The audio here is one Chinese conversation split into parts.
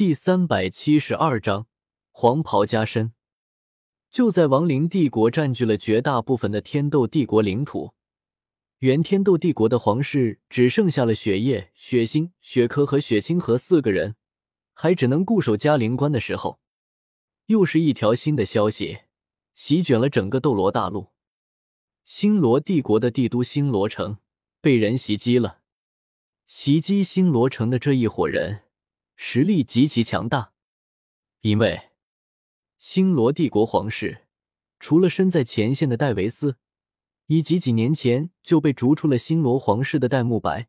第三百七十二章黄袍加身。就在亡灵帝国占据了绝大部分的天斗帝国领土，原天斗帝国的皇室只剩下了雪夜、雪星、雪珂和雪清河四个人，还只能固守嘉陵关的时候，又是一条新的消息席卷了整个斗罗大陆。星罗帝国的帝都星罗城被人袭击了。袭击星罗城的这一伙人。实力极其强大，因为星罗帝国皇室除了身在前线的戴维斯，以及几年前就被逐出了星罗皇室的戴沐白，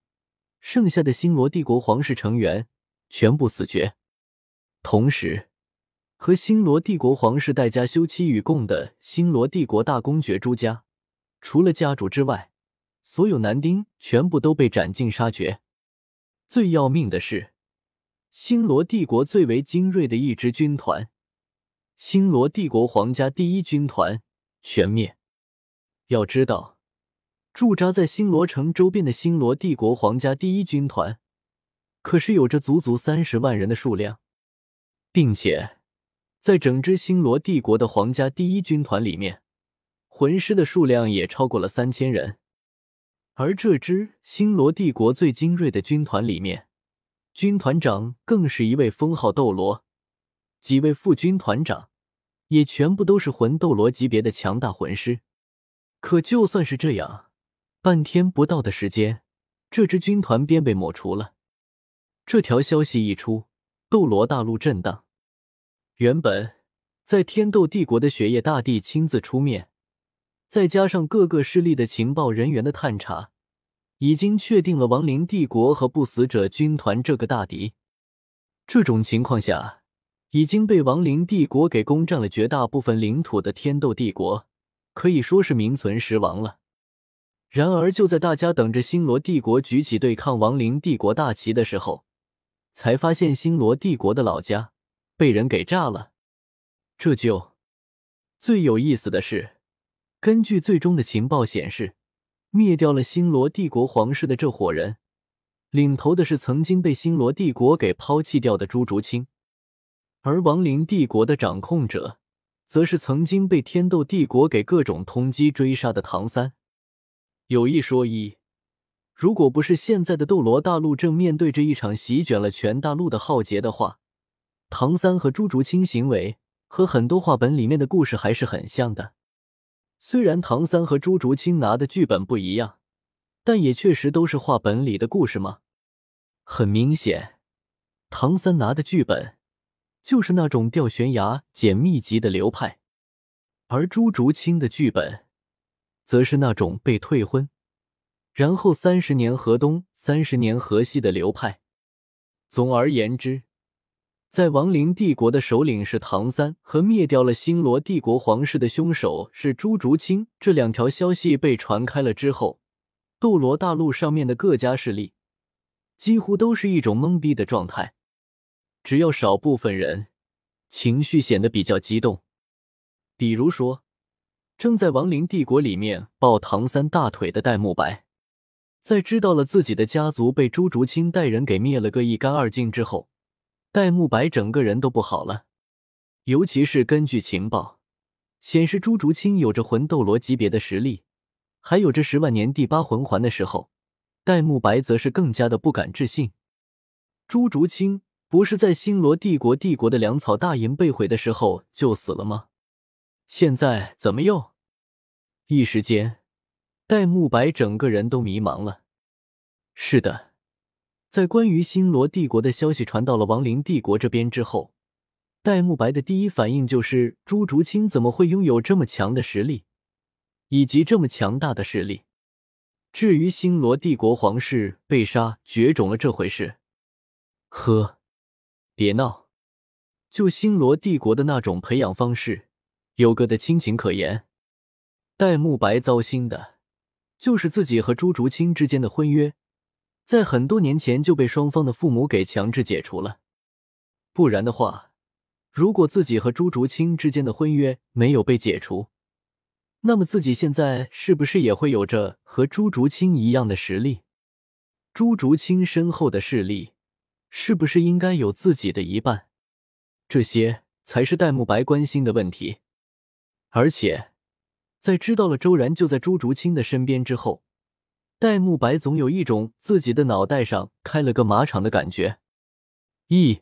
剩下的星罗帝国皇室成员全部死绝。同时，和星罗帝国皇室戴家休戚与共的星罗帝国大公爵朱家，除了家主之外，所有男丁全部都被斩尽杀绝。最要命的是。星罗帝国最为精锐的一支军团——星罗帝国皇家第一军团全灭。要知道，驻扎在星罗城周边的星罗帝国皇家第一军团，可是有着足足三十万人的数量，并且在整支星罗帝国的皇家第一军团里面，魂师的数量也超过了三千人。而这支星罗帝国最精锐的军团里面，军团长更是一位封号斗罗，几位副军团长也全部都是魂斗罗级别的强大魂师。可就算是这样，半天不到的时间，这支军团便被抹除了。这条消息一出，斗罗大陆震荡。原本在天斗帝国的雪夜大帝亲自出面，再加上各个势力的情报人员的探查。已经确定了亡灵帝国和不死者军团这个大敌。这种情况下，已经被亡灵帝国给攻占了绝大部分领土的天斗帝国，可以说是名存实亡了。然而，就在大家等着星罗帝国举起对抗亡灵帝国大旗的时候，才发现星罗帝国的老家被人给炸了。这就最有意思的是，根据最终的情报显示。灭掉了星罗帝国皇室的这伙人，领头的是曾经被星罗帝国给抛弃掉的朱竹清，而亡灵帝国的掌控者，则是曾经被天斗帝国给各种通缉追杀的唐三。有一说一，如果不是现在的斗罗大陆正面对着一场席卷了全大陆的浩劫的话，唐三和朱竹清行为和很多话本里面的故事还是很像的。虽然唐三和朱竹清拿的剧本不一样，但也确实都是画本里的故事吗？很明显，唐三拿的剧本就是那种掉悬崖捡秘籍的流派，而朱竹清的剧本则是那种被退婚，然后三十年河东，三十年河西的流派。总而言之。在亡灵帝国的首领是唐三和灭掉了星罗帝国皇室的凶手是朱竹清这两条消息被传开了之后，斗罗大陆上面的各家势力几乎都是一种懵逼的状态。只要少部分人情绪显得比较激动，比如说正在亡灵帝国里面抱唐三大腿的戴沐白，在知道了自己的家族被朱竹清带人给灭了个一干二净之后。戴沐白整个人都不好了，尤其是根据情报显示，朱竹清有着魂斗罗级别的实力，还有着十万年第八魂环的时候，戴沐白则是更加的不敢置信。朱竹清不是在星罗帝国帝国的粮草大营被毁的时候就死了吗？现在怎么又？一时间，戴沐白整个人都迷茫了。是的。在关于星罗帝国的消息传到了亡灵帝国这边之后，戴沐白的第一反应就是朱竹清怎么会拥有这么强的实力，以及这么强大的势力？至于星罗帝国皇室被杀绝种了这回事，呵，别闹！就星罗帝国的那种培养方式，有个的亲情可言。戴沐白糟心的，就是自己和朱竹清之间的婚约。在很多年前就被双方的父母给强制解除了，不然的话，如果自己和朱竹清之间的婚约没有被解除，那么自己现在是不是也会有着和朱竹清一样的实力？朱竹清身后的势力是不是应该有自己的一半？这些才是戴沐白关心的问题。而且，在知道了周然就在朱竹清的身边之后，戴沐白总有一种自己的脑袋上开了个马场的感觉。一，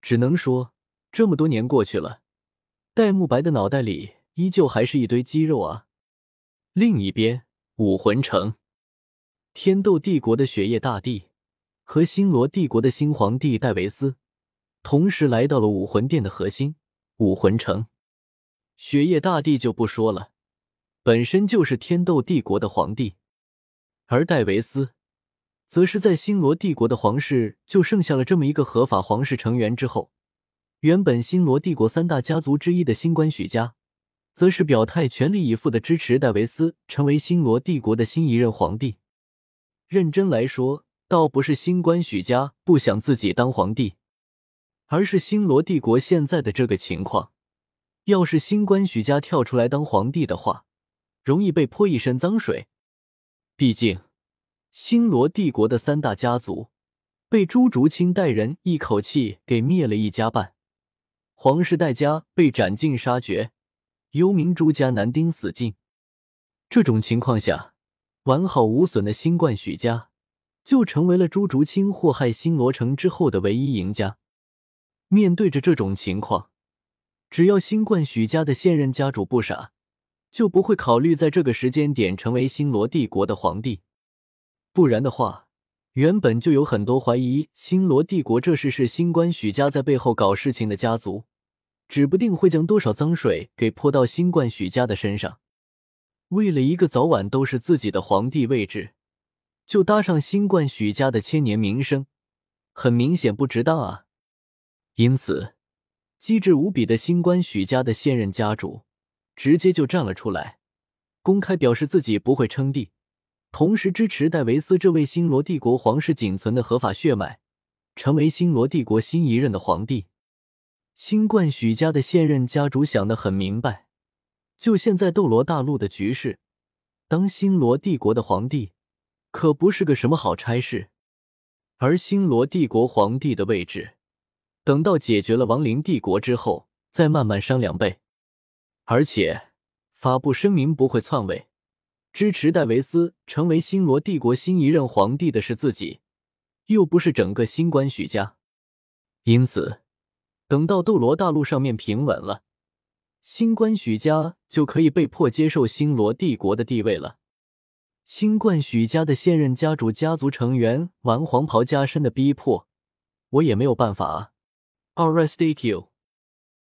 只能说这么多年过去了，戴沐白的脑袋里依旧还是一堆肌肉啊。另一边，武魂城，天斗帝国的雪夜大帝和星罗帝国的新皇帝戴维斯同时来到了武魂殿的核心武魂城。雪夜大帝就不说了，本身就是天斗帝国的皇帝，而戴维斯。则是在星罗帝国的皇室就剩下了这么一个合法皇室成员之后，原本星罗帝国三大家族之一的星官许家，则是表态全力以赴的支持戴维斯成为星罗帝国的新一任皇帝。认真来说，倒不是星官许家不想自己当皇帝，而是星罗帝国现在的这个情况，要是星官许家跳出来当皇帝的话，容易被泼一身脏水，毕竟。星罗帝国的三大家族被朱竹清带人一口气给灭了一家半，皇室戴家被斩尽杀绝，幽冥朱家男丁死尽。这种情况下，完好无损的新冠许家就成为了朱竹清祸害星罗城之后的唯一赢家。面对着这种情况，只要新冠许家的现任家主不傻，就不会考虑在这个时间点成为星罗帝国的皇帝。不然的话，原本就有很多怀疑星罗帝国这事是新官许家在背后搞事情的家族，指不定会将多少脏水给泼到新冠许家的身上。为了一个早晚都是自己的皇帝位置，就搭上新冠许家的千年名声，很明显不值当啊！因此，机智无比的新冠许家的现任家主直接就站了出来，公开表示自己不会称帝。同时支持戴维斯这位星罗帝国皇室仅存的合法血脉，成为星罗帝国新一任的皇帝。新冠许家的现任家主想得很明白，就现在斗罗大陆的局势，当星罗帝国的皇帝可不是个什么好差事。而星罗帝国皇帝的位置，等到解决了亡灵帝国之后再慢慢商量呗。而且发布声明不会篡位。支持戴维斯成为星罗帝国新一任皇帝的是自己，又不是整个星官许家。因此，等到斗罗大陆上面平稳了，星官许家就可以被迫接受星罗帝国的地位了。星冠许家的现任家主家族成员玩黄袍加身的逼迫，我也没有办法啊。Alright, stay you.